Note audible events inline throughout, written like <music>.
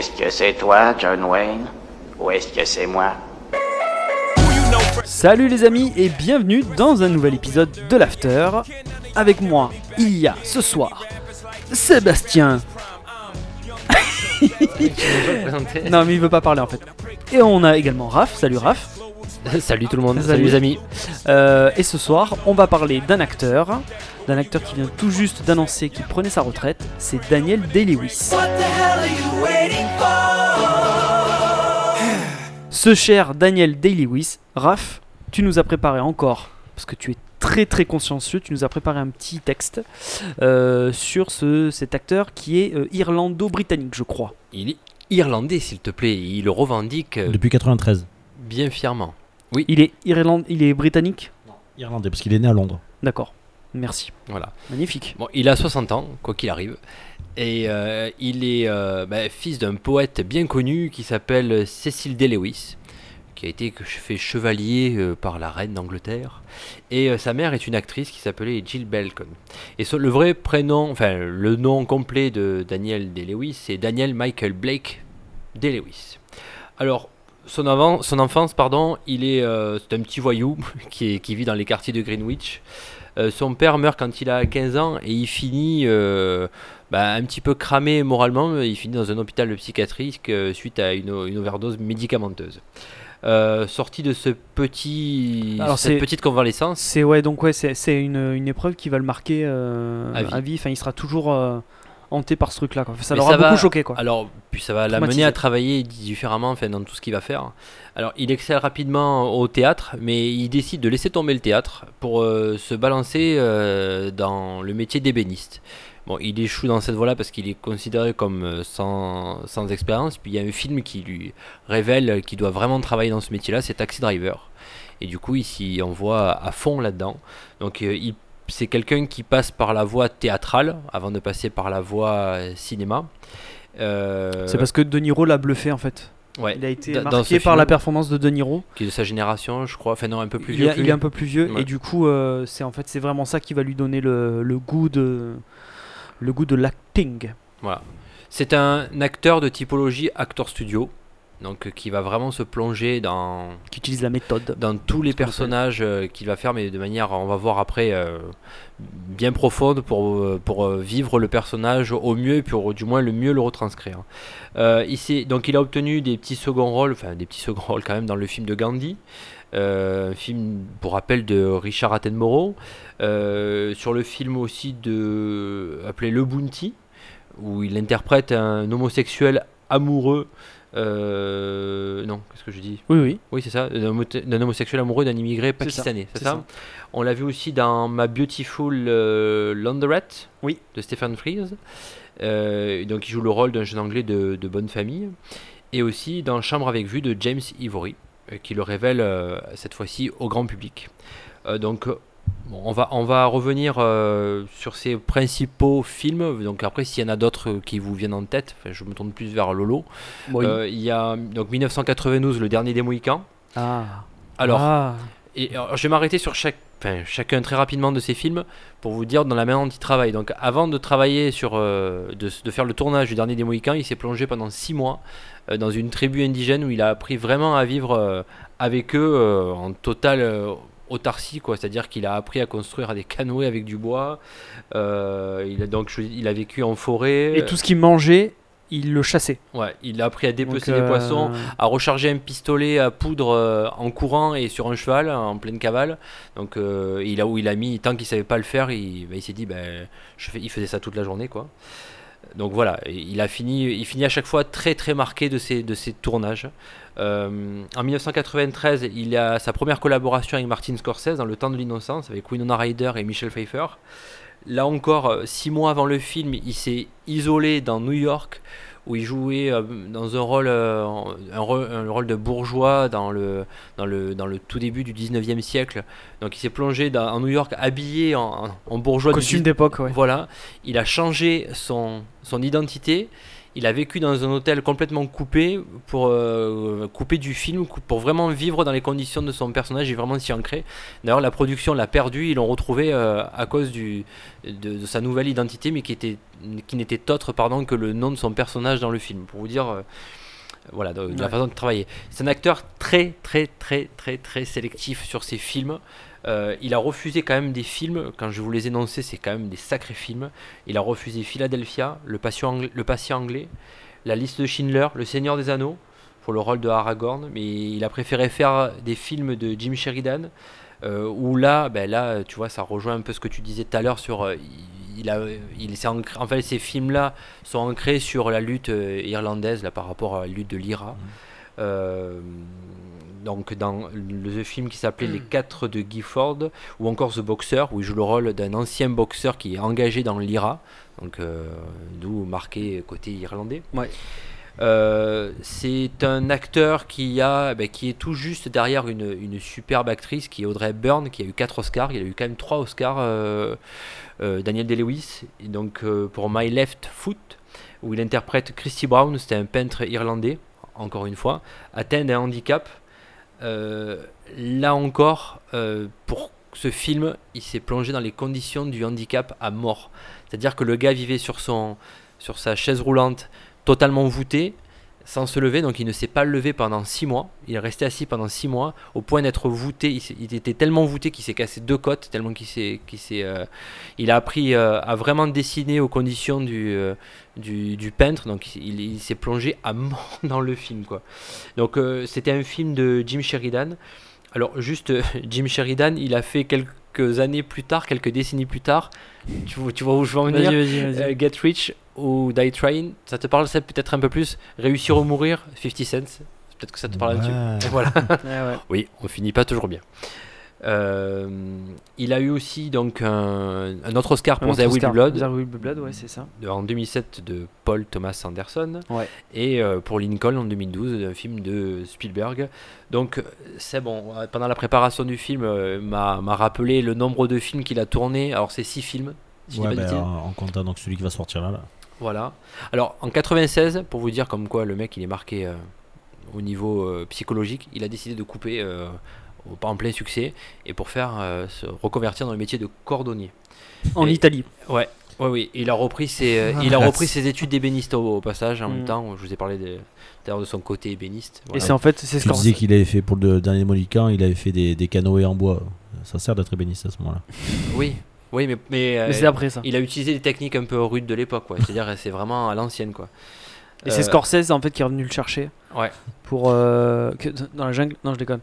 Est-ce que c'est toi, John Wayne Ou est-ce que c'est moi? Salut les amis et bienvenue dans un nouvel épisode de l'After. Avec moi, il y a ce soir Sébastien. <laughs> non mais il veut pas parler en fait. Et on a également Raph. Salut Raph. <laughs> Salut tout le monde, Salut. salut, les amis. Euh, et ce soir, on va parler d'un acteur, d'un acteur qui vient tout juste d'annoncer qu'il prenait sa retraite. C'est Daniel Day-Lewis. Ce cher Daniel Day-Lewis, Raph, tu nous as préparé encore, parce que tu es très très consciencieux, tu nous as préparé un petit texte euh, sur ce, cet acteur qui est euh, irlando-britannique, je crois. Il est irlandais, s'il te plaît. Il le revendique euh, Depuis 93. bien fièrement. Il est Irland, il est britannique? Irlandais, parce qu'il est né à Londres. D'accord. Merci. Voilà. Magnifique. Bon, il a 60 ans, quoi qu'il arrive. Et euh, il est euh, bah, fils d'un poète bien connu qui s'appelle Cecil D. Lewis, qui a été fait chevalier euh, par la reine d'Angleterre. Et sa mère est une actrice qui s'appelait Jill Belcon. Et son- le vrai prénom, enfin le nom complet de Daniel D. Lewis, c'est Daniel Michael Blake D. Lewis. Alors, son, avant- son enfance, pardon, il est, c'est un petit voyou <laughs> qui, est- qui vit dans les quartiers de Greenwich. Euh, son père meurt quand il a 15 ans et il finit euh, bah, un petit peu cramé moralement. Il finit dans un hôpital psychiatrique euh, suite à une, une overdose médicamenteuse. Sorti de ce petit, Alors, cette petite convalescence, C'est ouais, donc ouais, c'est une, une épreuve qui va le marquer À vie. à vie. Enfin, il sera toujours hanté par ce truc-là. quoi. Ça l'aura ça beaucoup va- choqué, quoi. Alors, puis ça va l'amener à travailler différemment enfin, dans tout ce qu'il va faire. Alors, il excelle rapidement au théâtre, mais il décide de laisser tomber le théâtre pour euh, se balancer euh, dans le métier d'ébéniste. Bon, il échoue dans cette voie-là parce qu'il est considéré comme euh, sans, sans expérience. Puis il y a un film qui lui révèle qu'il doit vraiment travailler dans ce métier-là, c'est Taxi Driver. Et du coup, il s'y envoie à fond là-dedans. Donc, euh, il c'est quelqu'un qui passe par la voie théâtrale avant de passer par la voie euh, cinéma. Euh, C'est parce que De Niro l'a bluffé en fait. ouais, Il a été dans- marqué par film, la performance de De Niro. qui est de sa génération, je crois. Enfin non, un peu plus il, vieux. il est un peu plus vieux Ouais. et du coup, euh, c'est en fait c'est vraiment ça qui va lui donner le, le goût de le goût de l'acting. Voilà. C'est un acteur de typologie acteur studio, donc euh, qui va vraiment se plonger dans Qui utilise la méthode. dans tous les personnages euh, qu'il va faire, mais de manière, on va voir après, euh, bien profonde pour, pour vivre le personnage au mieux, et pour du moins le mieux le retranscrire. Euh, il s'est- donc il a obtenu des petits seconds rôles, enfin des petits seconds <laughs> rôles quand même dans le film de Gandhi, un film pour rappel de Richard Attenborough, sur le film aussi de appelé Le Bounty, où il interprète un homosexuel amoureux. Euh, non, qu'est-ce que je dis? Oui, oui. oui, c'est ça, d'un homo- d'un homosexuel amoureux d'un immigré pakistanais, c'est ça, ça. On l'a vu aussi dans Ma Beautiful euh, Laundrette Oui. de Stephen Frears. Euh, donc il joue le rôle d'un jeune anglais de, de bonne famille. Et aussi dans Chambre avec vue de James Ivory, euh, qui le révèle euh, cette fois-ci au grand public. Donc bon, on, va, on va revenir euh, sur ses principaux films. Donc après, s'il y en a d'autres qui vous viennent en tête, je me tourne plus vers Lolo. Oui. Euh, il y a donc 1992, Le Dernier des Mohicans. ah. Alors, Ah. et alors, je vais m'arrêter sur chaque, enfin, chacun très rapidement de ces films pour vous dire dans la manière dont il travaille. Donc, avant de travailler sur, euh, de, de faire le tournage du dernier des Mohicans, il s'est plongé pendant six mois dans une tribu indigène où il a appris vraiment à vivre avec eux en totale euh, autarcie, quoi. C'est-à-dire qu'il a appris à construire des canoës avec du bois. Euh, il a donc, il a vécu en forêt. Et tout ce qu'il mangeait, il le chassait. Ouais, il a appris à dépecer des euh, poissons, à recharger un pistolet à poudre euh, en courant et sur un cheval en pleine cavale. Donc euh, il a où il a mis tant qu'il savait pas le faire, il, bah, il s'est dit ben il faisait ça toute la journée quoi. Donc voilà, il a fini, il finit à chaque fois très très marqué de ses de ses tournages. Euh, en 1993, il a sa première collaboration avec Martin Scorsese dans Le Temps de l'innocence avec Winona Ryder et Michel Pfeiffer. Là encore, euh, six mois avant le film, il s'est isolé dans New York où il jouait euh, dans un rôle, euh, un, rôle, un rôle de bourgeois dans le, dans, le, dans le tout début du 19e siècle. Donc il s'est plongé dans, en New York habillé en, en bourgeois Costume d'époque, ouais. Voilà, il a changé son, son identité. Il a vécu dans un hôtel complètement coupé pour euh, couper du film pour vraiment vivre dans les conditions de son personnage et vraiment s'y ancrer. D'ailleurs, la production l'a perdu, ils l'ont retrouvé euh, à cause de, de sa nouvelle identité, mais qui était qui n'était autre pardon que le nom de son personnage dans le film. Pour vous dire, euh, voilà, de, de la façon de travailler. C'est un acteur très très très très très sélectif sur ses films. Euh, il a refusé quand même des films, quand je vous les énoncer, c'est quand même des sacrés films. Il a refusé Philadelphia, Le Patient anglais, le patient anglais La liste de Schindler, Le Seigneur des Anneaux, pour le rôle de Aragorn, mais il a préféré faire des films de Jim Sheridan, euh, où là, ben là, tu vois, ça rejoint un peu ce que tu disais tout à l'heure sur. euh, il a, il s'est ancré- en fait, ces films-là sont ancrés sur la lutte euh, irlandaise là, par rapport à la lutte de l'IRA. Euh, donc dans le film qui s'appelait Les 4 de Gifford ou encore The Boxer où il joue le rôle d'un ancien boxeur qui est engagé dans l'IRA donc euh, d'où marqué côté irlandais Ouais. Euh, c'est un acteur qui a ben, qui est tout juste derrière une, superbe actrice qui est Audrey Hepburn qui a eu 4 Oscars. Il a eu quand même 3 Oscars euh, euh, Daniel Day-Lewis. Donc pour My Left Foot où il interprète Christy Brown c'était un peintre irlandais encore une fois atteint d'un handicap. Là encore, pour ce film, il s'est plongé dans les conditions du handicap à mort. C'est-à-dire que le gars vivait sur, son, sur sa chaise roulante, totalement voûté, sans se lever, donc il ne s'est pas levé pendant six mois. Il est resté assis pendant six mois, au point d'être voûté. Il, était tellement voûté qu'il s'est cassé deux côtes, tellement qu'il s'est, qu'il s'est, euh, il a appris euh, à vraiment dessiner aux conditions du, euh, du, du peintre. Donc il, il s'est plongé à mort <laughs> dans le film, quoi. Donc euh, c'était un film de Jim Sheridan. Alors juste <laughs> Jim Sheridan, il a fait quelques années plus tard, quelques décennies plus tard. Tu, vois- tu vois où je veux en venir? Euh, Get Rich ou Die Trying, ça te parle ça peut-être un peu plus. Réussir ou mourir, 50 Cent. Peut-être que ça te parle Ouais. dessus. Et voilà. Ouais, <laughs> ouais. Oui, on finit pas toujours bien. Euh, il a eu aussi donc un, un autre Oscar pour The Will. Blood The Will Be Blood, ouais, c'est ça. de- en 2007 de Paul Thomas Anderson Ouais. et euh, pour Lincoln en 2012 un film de Spielberg donc c'est bon pendant la préparation du film euh, m'a rappelé le nombre de films qu'il a tourné alors c'est six films si Ouais, ben, en comptant donc celui qui va sortir là. là. Voilà alors en 96 pour vous dire comme quoi le mec il est marqué euh, au niveau euh, psychologique il a décidé de couper euh, au- en plein succès et pour faire euh, se reconvertir dans le métier de cordonnier En Et- Italie. Ouais, ouais, oui. Il a repris ses, euh, il a repris ses études d'ébéniste au, au passage en Mm. même temps. Je vous ai parlé de, de son côté ébéniste. Et c'est en fait, c'est Tu disais Scorsese. qu'il avait fait pour le dernier Mohican, il avait fait des, des canoës en bois. Ça sert d'être ébéniste à ce moment-là. Oui, oui, mais, mais, euh, Mais c'est après ça. il a utilisé des techniques un peu rudes de l'époque, quoi. C'est-à-dire, c'est vraiment à l'ancienne, quoi. Et c'est Euh, Scorsese en fait qui est revenu le chercher. Ouais. Pour euh, que- dans la jungle. Non, je déconne.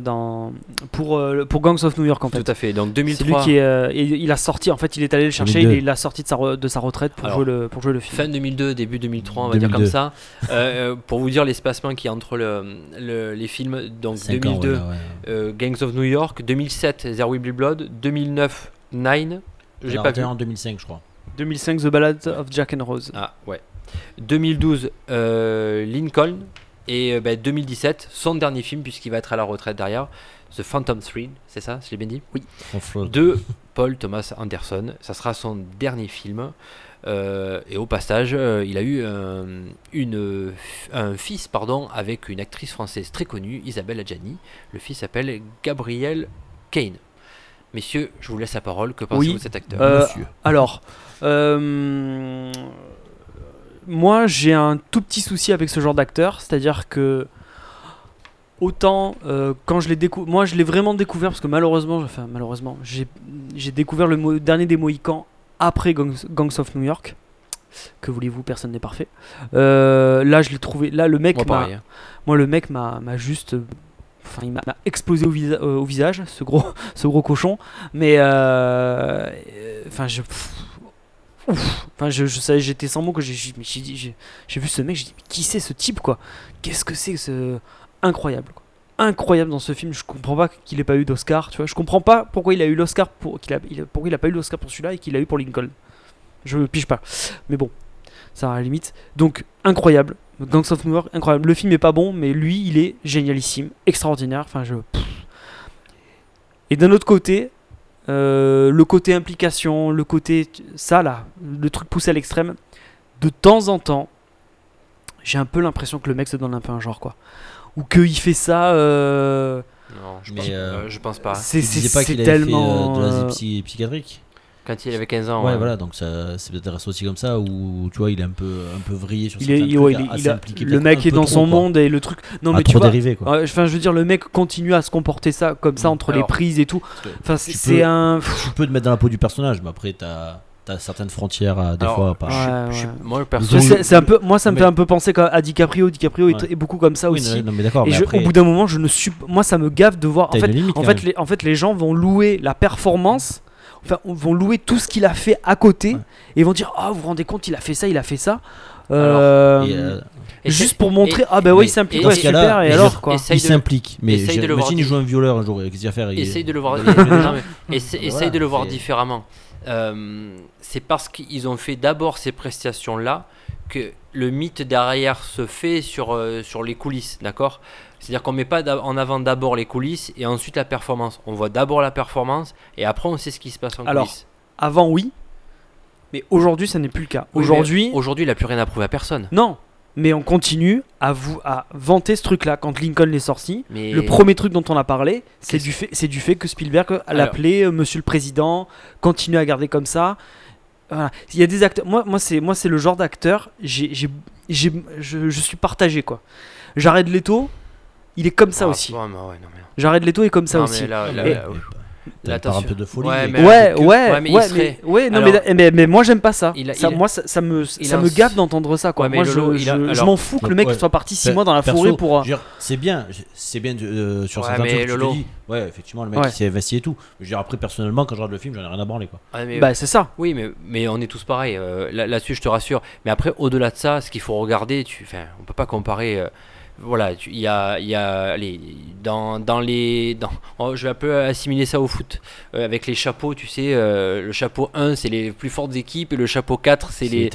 Dans pour euh, pour Gangs of New York en fait. Tout à fait. Donc C'est lui 2003, qui est, euh, et il a sorti en fait, il est allé le chercher, 2002. il l'a sorti de sa re- de sa retraite pour Alors, jouer le pour jouer le film. fin 2002, début 2003, on va dire 2002. comme ça. Euh, euh, pour vous dire l'espacement qui est entre le, le- les films, donc Cinq ans, 2002, ouais, ouais. euh, Gangs of New York, 2007, There Will Be Blood, 2009, Nine. J'ai Il a pas vu. en 2005, je crois. 2005 The Ballad of Jack and Rose. Ah ouais. 2012, euh, Lincoln. Et euh, ben, 2017, son dernier film, puisqu'il va être à la retraite derrière, The Phantom Thread, c'est ça, je l'ai bien dit? Flotte. De Paul Thomas Anderson. Ça sera son dernier film. Euh, et au passage, euh, il a eu un, une, un fils pardon, avec une actrice française très connue, Isabelle Adjani. Le fils s'appelle Gabriel Kane. Messieurs, je vous laisse la parole. Que pensez-vous Oui. de cet acteur Euh, Monsieur. Alors, euh, moi j'ai un tout petit souci avec ce genre d'acteur, c'est-à-dire que autant euh, quand je l'ai découvert, moi je l'ai vraiment découvert parce que malheureusement, enfin malheureusement, j'ai découvert le mo- dernier des Mohicans après Gangs, Gangs of New York. Que voulez-vous, personne n'est parfait. Euh, là, je l'ai trouvé. Là, le mec Moi, m'a- hein. moi, le mec m'a juste. Enfin, il m'a explosé euh, au visage, ce gros, <laughs> ce gros cochon. Mais. euh, euh, Enfin, je. pff, ouf. Enfin, je, je savais, j'étais sans mots que j'ai vu ce mec, j'ai dit, mais qui c'est ce type, quoi? Qu'est-ce que c'est ce. Incroyable, quoi? Incroyable dans ce film. Je comprends pas qu'il ait pas eu d'Oscar, tu vois. Je comprends pas pourquoi il a eu l'Oscar pour. qu'il a, pourquoi il a pas eu l'Oscar pour celui-là et qu'il a eu pour Lincoln. Je pige pas. Mais bon, ça à la limite. Donc, incroyable. Gangs of New York, incroyable. Le film est pas bon, mais lui, il est génialissime, extraordinaire. Enfin, je. pff. Et d'un autre côté, euh, le côté implication, le côté. Ça, là, le truc poussé à l'extrême, de temps en temps, j'ai un peu l'impression que le mec se donne un peu un genre, quoi. Ou qu'il fait ça. euh, Non, je, Mais, pense, euh, euh, je pense pas. c'est tellement. fait euh, de la euh, psy- psychiatrique Quand il avait 15 ans. Ouais, ouais. voilà, donc ça, c'est peut-être aussi comme ça où tu vois, il est un peu, un peu vrillé sur Il est, certains il- ouais, trucs, il a- le mec est dans trop, son quoi. monde et le truc. Non, À mais tu trop vois. dérivé, quoi. Enfin, je veux dire, le mec continue à se comporter ça comme ça entre les prises et tout. Enfin, c'est un. Tu peux te mettre dans la peau du personnage, mais après, t'as as certaines frontières à des Alors, fois. Pas... Ouais, Je suis- ouais. Moi, C'est un peu, moi, ça me mais- fait un peu penser qu'à- à DiCaprio. DiCaprio est- Ouais. est, beaucoup comme ça Oui, aussi. non, non, mais d'accord, Et mais je- après, au bout d'un moment, je ne suis, moi, ça me gave de voir. En t'as fait, une limite, en fait, les, en fait, les gens vont louer la performance. Enfin, vont louer tout ce qu'il a fait à côté Ouais. et vont dire ah vous vous rendez compte il a fait ça il a fait ça Euh, Et, euh, Et juste pour montrer et- ah bah oui il s'implique ouais, super et et alors quoi essaye il de- s'implique, mais imagine il joue un violeur un jour, qu'est-ce qu'il va faire il- Essaye de le voir, <laughs> <laughs> essaye de le voir différemment. Euh, c'est parce qu'ils ont fait d'abord ces prestations-là que le mythe derrière se fait sur, euh, sur les coulisses, d'accord? C'est-à-dire qu'on met pas en avant d'abord les coulisses et ensuite la performance. On voit d'abord la performance et après on sait ce qui se passe en Alors, coulisses. avant oui mais aujourd'hui ça n'est plus le cas Oui, aujourd'hui aujourd'hui, il a plus rien à prouver à personne. non mais on continue à vous à vanter ce truc là quand Lincoln est sorti Mais Le premier truc dont on a parlé, c'est du fait, c'est du fait que Spielberg l'appelait euh, Monsieur le Président, continue à garder comme ça. Voilà. Il y a des acteurs. Moi, moi c'est moi c'est le genre d'acteur. J'ai, j'ai, j'ai- je, je suis partagé quoi. Jared Leto, il est comme ça Ah, aussi. ouais, Jared Leto est comme ça non, aussi. là, là, Et- là. Là, part un peu de folie. Ouais, mais- Ouais, que- ouais, ouais, mais il ouais, serait- mais, ouais, non, Alors- mais, mais, mais moi j'aime pas ça. Il a- ça il a- moi, ça, ça me, ça me un- gave d'entendre ça. Quoi. Moi, je, Lolo, il a- je- je alors- m'en fous que le mec ouais. soit parti 6 Pe- mois dans la perso, forêt pour. euh, C'est bien, c'est bien euh, sur Ouais, certains trucs que tu te Lolo. dis. Ouais, effectivement, le mec Ouais. il s'est investi et tout. Je veux dire, après, personnellement, quand je regarde le film, j'en ai rien à branler quoi. Ah, mais- Bah c'est ça. Oui, mais, mais on est tous pareils. euh, là- Là-dessus, je te rassure. Mais après, au-delà de ça, ce qu'il faut regarder, tu, enfin, on peut pas comparer. Voilà, il y a, il y a allez, dans, dans les. Dans, oh, je vais un peu assimiler ça au foot. Euh, avec les chapeaux, tu sais, euh, le chapeau 1, c'est les plus fortes équipes, et le chapeau 4, c'est les.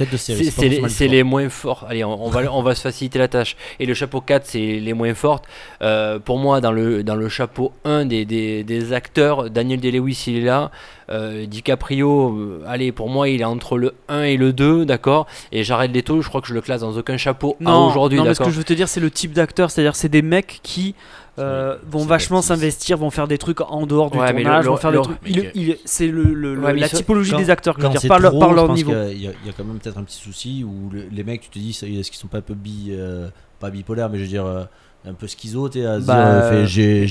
les, les moins forts. Allez, on, on va, on va se faciliter la tâche. Et le chapeau 4, c'est les moins fortes. Euh, pour moi, dans le, dans le chapeau 1 des, des, des acteurs, Daniel Day-Lewis, il est là. Euh, DiCaprio, euh, allez, pour moi, il est entre le 1 et le 2, d'accord? Et Jared Leto, je crois que je le classe dans aucun chapeau Non, aujourd'hui, non mais ce que je veux te dire, c'est le type d'acteur, c'est-à-dire c'est des mecs qui euh, vont vachement s'investir, vont faire des trucs en dehors du Ouais, tournage, le- vont faire le- des trucs. il- il- c'est le, Ouais, la typologie quand- des acteurs, je veux Quand dire, c'est par, leur- trop, par je leur pense niveau. Il y, a- il y a quand même peut-être un petit souci où le- les mecs, tu te dis, est-ce qu'ils sont pas un peu bi, euh, pas bipolaires, mais je veux dire euh, un peu schizo, se Bah, j'ai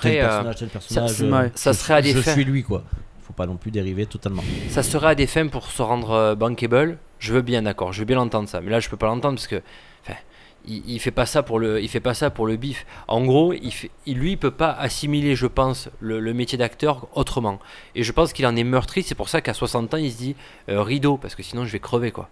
tel personnage, tel personnage. ouais. Ça je- serait à des Je fins. suis lui quoi. Faut pas non plus dériver totalement. Ça serait à des fins pour se rendre bankable. Je veux bien, d'accord. Je veux bien l'entendre ça. Mais là, je peux pas l'entendre parce que, il, il fait pas ça pour le, il fait pas ça pour le bif. En gros, il lui, il peut pas assimiler, je pense, le, le métier d'acteur autrement. Et je pense qu'il en est meurtri. C'est pour ça qu'à 60 ans, il se dit euh, rideau parce que sinon, je vais crever quoi.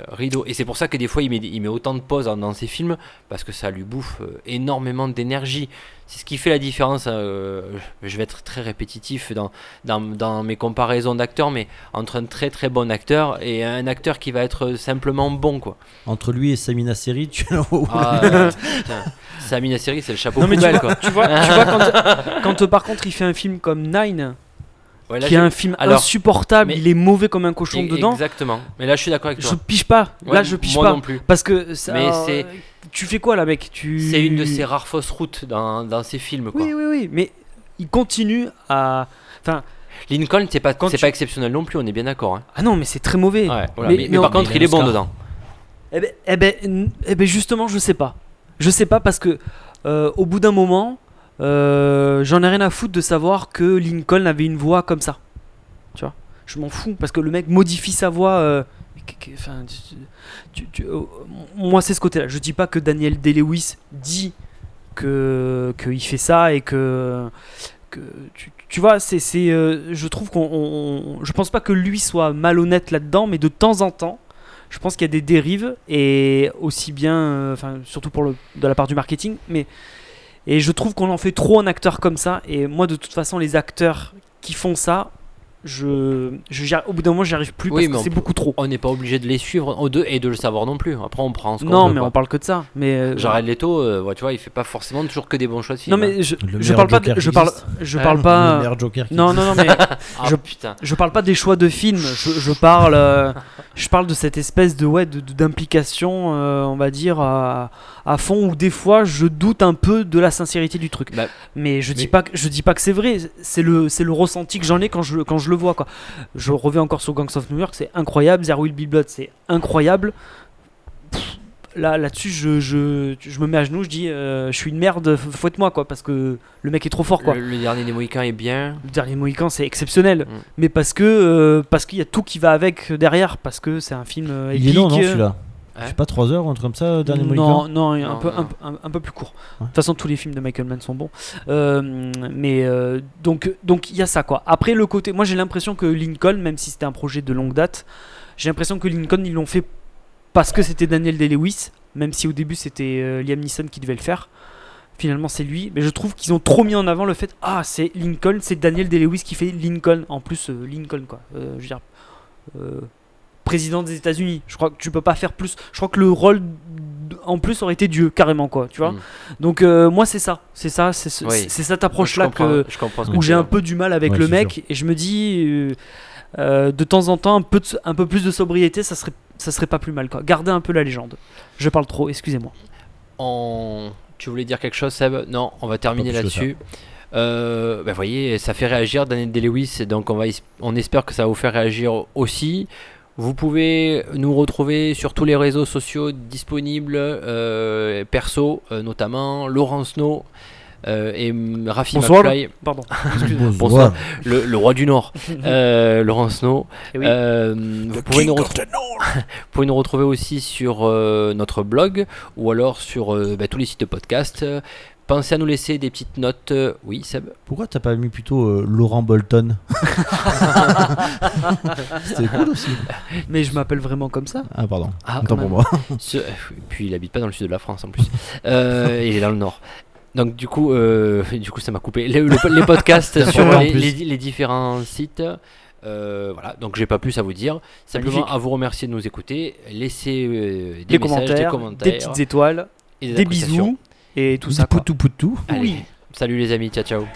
Euh, rideau. Et c'est pour ça que des fois, il met, il met autant de pauses dans, dans ses films parce que ça lui bouffe euh, énormément d'énergie. C'est ce qui fait la différence. euh, je vais être très répétitif dans, dans, dans mes comparaisons d'acteurs, mais entre un très très bon acteur et un acteur qui va être simplement bon quoi. Entre lui et Samina Seri, tu Ah, euh. Samina Seri, c'est le chapeau Non mais tu poubelle vois, quoi. tu vois, tu vois quand, <laughs> quand, par contre il fait un film comme Nine, Ouais, là, qui est un film Alors, insupportable, mais- il est mauvais comme un cochon dedans, Exactement. Mais là, je suis d'accord avec je toi. pige pas. Ouais, Là je pige moi pas. non plus. Parce que ça, Mais c'est- euh, tu fais quoi là mec? Tu... C'est une de ces rares fausses routes dans, dans ces films quoi. Oui oui oui, mais il continue à. Enfin, Lincoln, c'est pas, c'est tu- pas exceptionnel non plus, on est bien d'accord. Hein. ah non mais c'est très mauvais. Ouais, voilà. Mais- Mais, mais mais on- par contre, il est bon dedans. Eh ben, eh ben, eh ben justement, je sais pas. Je sais pas parce que euh, au bout d'un moment, euh, j'en ai rien à foutre de savoir que Lincoln avait une voix comme ça. Tu vois Je m'en fous parce que le mec modifie sa voix. euh, euh, moi, c'est ce côté-là. Je dis pas que Daniel Day-Lewis dit que qu'il fait ça et que que tu, vois, c'est, je trouve qu'on, on- on- je pense pas que lui soit malhonnête là-dedans, mais de temps en temps, je pense qu'il y a des dérives et aussi bien, enfin surtout pour le, de la part du marketing, mais et je trouve qu'on en fait trop un acteur comme ça. Et moi, de toute façon, les acteurs qui font ça, je, je au bout d'un moment, j'y arrive plus Oui, parce mais que c'est beaucoup trop. On n'est pas obligé de les suivre oh, de- et de le savoir non plus. Après, on prend ce qu'on Non, mais on parle que de ça. Mais euh, Jared Leto, euh, ouais, tu vois, il fait pas forcément toujours que des bons choix de film. non, mais je, Le je meilleur parle pas, de- je parle, je parle Le pas. meilleur Joker Non, non, non, mais <laughs> Ah, je- putain. je parle pas des choix de films. Je, je parle, euh, je parle de cette espèce de ouais, d'implication, euh, on va dire à, à fond. Où des fois, je doute un peu de la sincérité du truc. Bah, mais je dis mais- pas, que- je dis pas que c'est vrai. C'est le, c'est le ressenti que j'en ai quand je, quand je le vois quoi. Je reviens encore sur Gangs of New York, c'est incroyable. There Will Be Blood, c'est incroyable. Pff, Là, là-dessus, je, je, je me mets à genoux, je dis, euh, je suis une merde, fouette-moi quoi, parce que le mec est trop fort quoi. Le, le dernier des Mohicans est bien. Le dernier Mohican, c'est exceptionnel, Mm. mais parce que euh, parce qu'il y a tout qui va avec derrière, parce que c'est un film euh, Il est long, non, épique. celui-là? Ouais. C'est pas 3 heures ou un truc comme ça, dernier non, non, un, Non, peu, non. un, peu- un- un peu plus court. De Ouais. toute façon, tous les films de Michael Mann sont bons. Euh, mais euh, donc, donc il y a ça quoi. Après le côté, moi j'ai l'impression que Lincoln, même si c'était un projet de longue date, j'ai l'impression que Lincoln ils l'ont fait parce que c'était Daniel Day-Lewis, même si au début c'était euh, Liam Neeson qui devait le faire. Finalement c'est lui, mais je trouve qu'ils ont trop mis en avant le fait ah c'est Lincoln, c'est Daniel Day-Lewis qui fait Lincoln. En plus euh, Lincoln quoi. Euh, je veux dire. Président des États-Unis. Je crois que tu peux pas faire plus. Je crois que le rôle en plus aurait été Dieu carrément quoi, tu vois. Mm. Donc euh, moi c'est ça, c'est ça, c'est ce- Oui. c'est cette approche là que je ce où j'ai un peu du mal avec Ouais, le mec et je me dis euh, euh, de temps en temps un peu de- un peu plus de sobriété, ça serait ça serait pas plus mal quoi. Garder un peu la légende. Je parle trop, excusez-moi. On- Tu voulais dire quelque chose, Seb? Non, on va terminer là-dessus. Euh, bah, vous voyez, ça fait réagir Daniel Day-Lewis, donc on, va, es- on espère que ça va vous faire réagir aussi. Vous pouvez nous retrouver sur tous les réseaux sociaux disponibles, euh, perso euh, notamment, Laurence No euh, et Rafi Bonsoir. McFly, Pardon. <laughs> Bonsoir. le, le roi du Nord, <laughs> euh, Laurence No. Eh oui. Euh, vous, pouvez nous retrouver- <laughs> vous pouvez nous retrouver aussi sur euh, notre blog ou alors sur euh, bah, tous les sites de podcast. Euh, Pensez à nous laisser des petites notes. euh, oui, Seb Pourquoi t'as pas mis plutôt euh, Laurent Bolton? <laughs> C'était cool aussi. Mais je m'appelle vraiment comme ça. Ah, pardon. Ah, quand pour moi. <laughs> Ce- Puis il habite pas dans le sud de la France en plus. Euh, il est dans le nord. Donc du coup, euh, du coup ça m'a coupé. Le- le- les podcasts sur les, plus. les- les différents sites. Euh, voilà, donc j'ai pas plus à vous dire. Simplement Magnifique. à vous remercier de nous écouter. Laissez euh, des, Des messages, commentaires, des des commentaires, petites étoiles, et des appréciations. bisous et tout ça. Poutou poutou. Allez, Oui. salut les amis, ciao ciao.